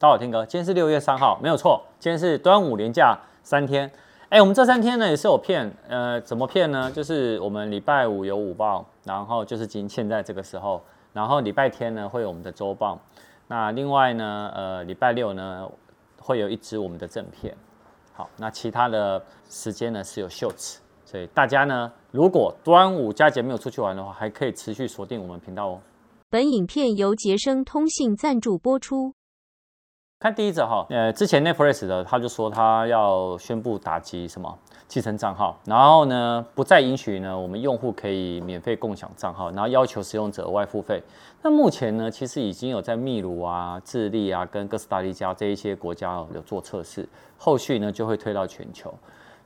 大家好，天哥，今天是六月三号，没有错，今天是端午连假三天。哎，我们这三天呢也是有骗，呃，怎么骗呢？就是我们礼拜五有午报，然后就是今现在这个时候，然后礼拜天呢会有我们的周报，那另外呢，呃，礼拜六呢会有一支我们的正片。好，那其他的时间呢是有秀词，所以大家呢如果端午佳节没有出去玩的话，还可以持续锁定我们频道哦。本影片由杰生通信赞助播出。看第一则哈，呃，之前 Netflix 的他就说他要宣布打击什么继承账号，然后呢不再允许呢我们用户可以免费共享账号，然后要求使用者额外付费。那目前呢其实已经有在秘鲁啊、智利啊跟哥斯达黎加这一些国家有做测试，后续呢就会推到全球。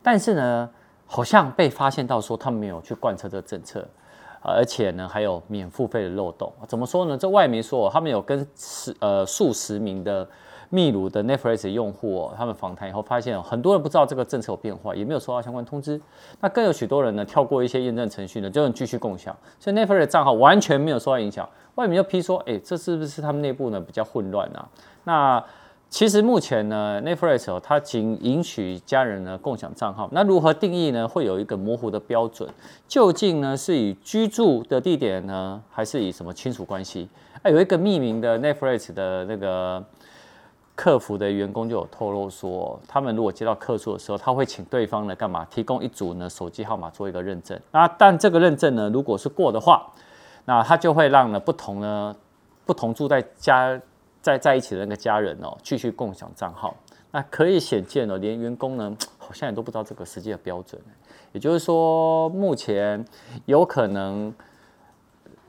但是呢好像被发现到说他们没有去贯彻这个政策，而且呢还有免付费的漏洞。怎么说呢？这外媒说他们有跟十呃数十名的。秘鲁的 Netflix 用户，他们访谈以后发现，很多人不知道这个政策有变化，也没有收到相关通知。那更有许多人呢，跳过一些验证程序呢，就能继续共享。所以 Netflix 账号完全没有受到影响。外面就批说，哎，这是不是他们内部呢比较混乱啊？那其实目前呢，Netflix 哦，它仅允许家人呢共享账号。那如何定义呢？会有一个模糊的标准。究竟呢是以居住的地点呢，还是以什么亲属关系？哎，有一个匿名的 Netflix 的那个。客服的员工就有透露说，他们如果接到客诉的时候，他会请对方呢干嘛？提供一组呢手机号码做一个认证。那但这个认证呢，如果是过的话，那他就会让呢不同呢不同住在家在在一起的那个家人哦，继续共享账号。那可以显见哦，连员工呢好像也都不知道这个实际的标准。也就是说，目前有可能，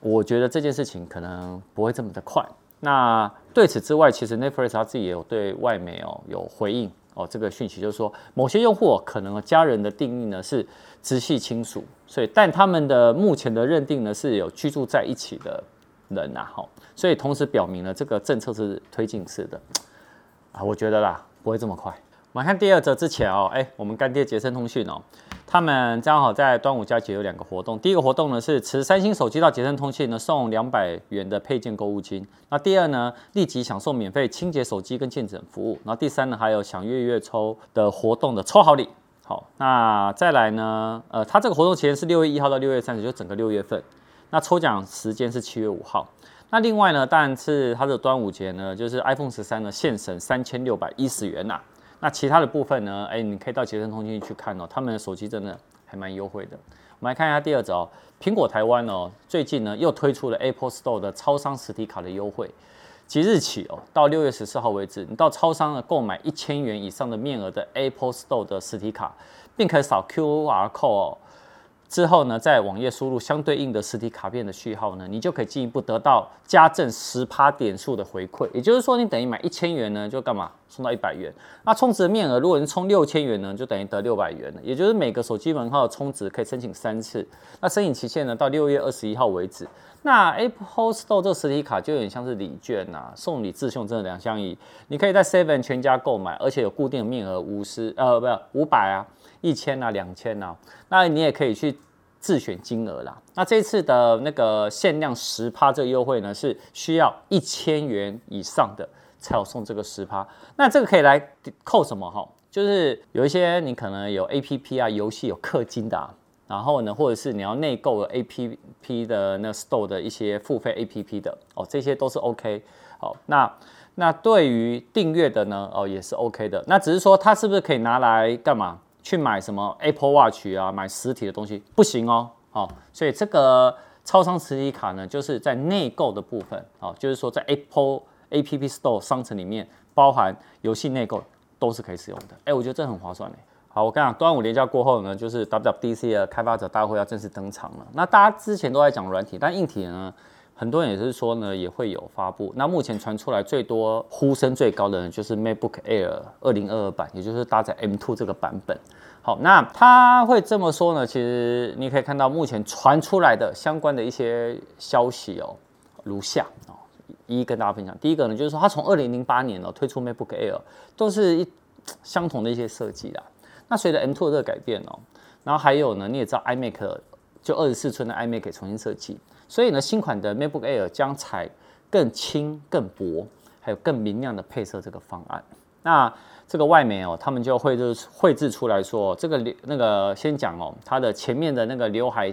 我觉得这件事情可能不会这么的快。那对此之外，其实 Netflix 他自己也有对外媒哦有回应哦，这个讯息就是说，某些用户可能家人的定义呢是直系亲属，所以但他们的目前的认定呢是有居住在一起的人呐，哈，所以同时表明了这个政策是推进式的啊，我觉得啦不会这么快。我们看第二则之前哦，哎，我们干爹杰森通讯哦。他们正好在端午佳节有两个活动，第一个活动呢是持三星手机到杰森通信呢送两百元的配件购物金，那第二呢立即享受免费清洁手机跟健诊服务，然后第三呢还有享月月抽的活动的抽好礼。好，那再来呢，呃，他这个活动期间是六月一号到六月三十，就整个六月份，那抽奖时间是七月五号。那另外呢，当然是他的端午节呢，就是 iPhone 十三呢现省三千六百一十元呐、那其他的部分呢？哎，你可以到捷森通讯去看哦，他们的手机真的还蛮优惠的。我们来看一下第二则哦，苹果台湾哦，最近呢又推出了 Apple Store 的超商实体卡的优惠，即日起哦，到六月十四号为止，你到超商呢购买一千元以上的面额的 Apple Store 的实体卡，并可以扫 QR code。之后呢，在网页输入相对应的实体卡片的序号呢，你就可以进一步得到加赠十趴点数的回馈。也就是说，你等于买一千元呢，就干嘛充到一百元。那充值的面额，如果你充六千元呢，就等于得六百元。也就是每个手机门号的充值可以申请三次。那申请期限呢，到六月二十一号为止。那 Apple Store 这实体卡就有点像是礼券呐、送礼自送，真的两相宜。你可以在 Seven 全家购买，而且有固定的面额五十呃，不五百啊。一千啊，两千啊，那你也可以去自选金额啦。那这次的那个限量十趴这个优惠呢，是需要一千元以上的才有送这个十趴。那这个可以来扣什么哈？就是有一些你可能有 A P P 啊，游戏有氪金的，啊，然后呢，或者是你要内购的 A P P 的那 Store 的一些付费 A P P 的哦，这些都是 OK。好，那那对于订阅的呢，哦也是 OK 的。那只是说它是不是可以拿来干嘛？去买什么 Apple Watch 啊，买实体的东西不行哦，好，所以这个超商实体卡呢，就是在内购的部分，哦，就是说在 Apple App Store 商城里面，包含游戏内购都是可以使用的，哎，我觉得这很划算嘞。好，我跟你讲，端午连假过后呢，就是 WWDC 的开发者大会要正式登场了。那大家之前都在讲软体，但硬体呢？很多人也是说呢，也会有发布。那目前传出来最多呼声最高的呢，就是 MacBook Air 二零二二版，也就是搭载 M2 这个版本。好，那他会这么说呢？其实你可以看到目前传出来的相关的一些消息哦，如下哦，一一跟大家分享。第一个呢，就是说他从二零零八年哦推出 MacBook Air，都是一 相同的一些设计啦。那随着 M2 的改变哦，然后还有呢，你也知道 iMac 就二十四寸的 iMac 可以重新设计。所以呢，新款的 MacBook Air 将采更轻、更薄，还有更明亮的配色这个方案。那这个外媒哦，他们就绘制绘制出来说，这个那个先讲哦，它的前面的那个刘海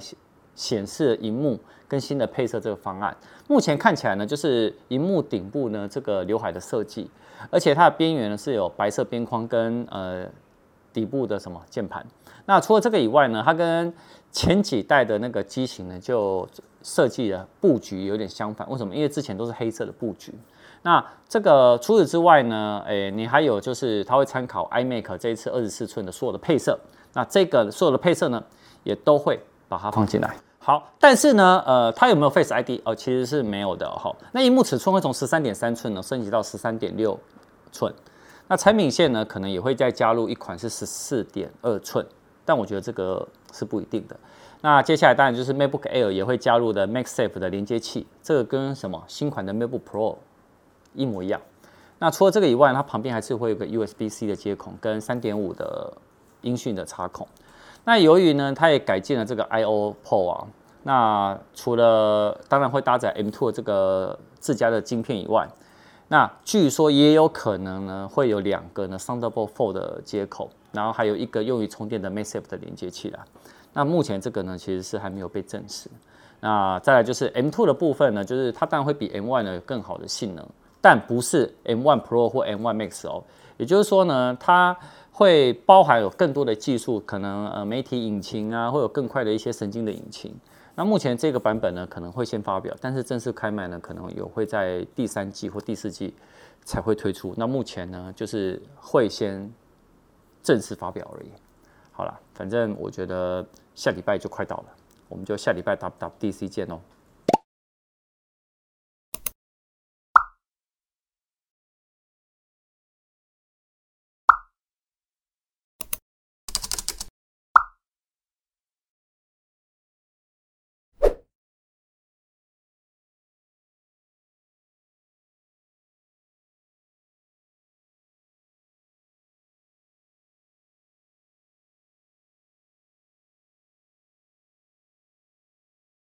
显示荧幕跟新的配色这个方案，目前看起来呢，就是荧幕顶部呢这个刘海的设计，而且它的边缘呢是有白色边框跟呃底部的什么键盘。那除了这个以外呢，它跟前几代的那个机型呢就设计的布局有点相反。为什么？因为之前都是黑色的布局。那这个除此之外呢，诶，你还有就是它会参考 iMac 这一次二十四寸的所有的配色。那这个所有的配色呢，也都会把它放进来。好，但是呢，呃，它有没有 Face ID？哦，其实是没有的哈、哦。那萤幕尺寸会从十三点三寸呢升级到十三点六寸。那产品线呢，可能也会再加入一款是十四点二寸，但我觉得这个是不一定的。那接下来当然就是 MacBook Air 也会加入的 MagSafe 的连接器，这个跟什么新款的 MacBook Pro 一模一样。那除了这个以外，它旁边还是会有个 USB-C 的接孔跟三点五的音讯的插孔。那由于呢，它也改进了这个 I/O port 啊，那除了当然会搭载 M2 的这个自家的晶片以外，那据说也有可能呢会有两个呢 Thunderbolt 4的接口，然后还有一个用于充电的 MagSafe 的连接器啦。那目前这个呢其实是还没有被证实。那再来就是 M2 的部分呢，就是它当然会比 M1 呢有更好的性能，但不是 M1 Pro 或 M1 Max 哦，也就是说呢它。会包含有更多的技术，可能呃媒体引擎啊，会有更快的一些神经的引擎。那目前这个版本呢，可能会先发表，但是正式开卖呢，可能有会在第三季或第四季才会推出。那目前呢，就是会先正式发表而已。好了，反正我觉得下礼拜就快到了，我们就下礼拜 WWDC 见哦。